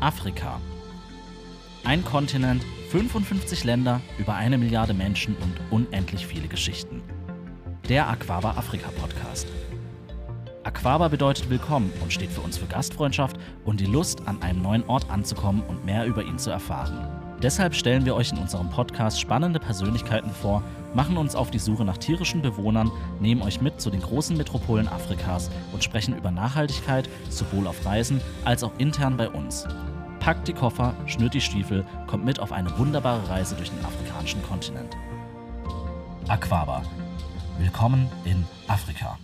Afrika. Ein Kontinent, 55 Länder, über eine Milliarde Menschen und unendlich viele Geschichten. Der Aquaba Afrika Podcast. Aquaba bedeutet willkommen und steht für uns für Gastfreundschaft und die Lust, an einem neuen Ort anzukommen und mehr über ihn zu erfahren. Deshalb stellen wir euch in unserem Podcast spannende Persönlichkeiten vor, machen uns auf die Suche nach tierischen Bewohnern, nehmen euch mit zu den großen Metropolen Afrikas und sprechen über Nachhaltigkeit, sowohl auf Reisen als auch intern bei uns. Packt die Koffer, schnürt die Stiefel, kommt mit auf eine wunderbare Reise durch den afrikanischen Kontinent. Aquaba. Willkommen in Afrika.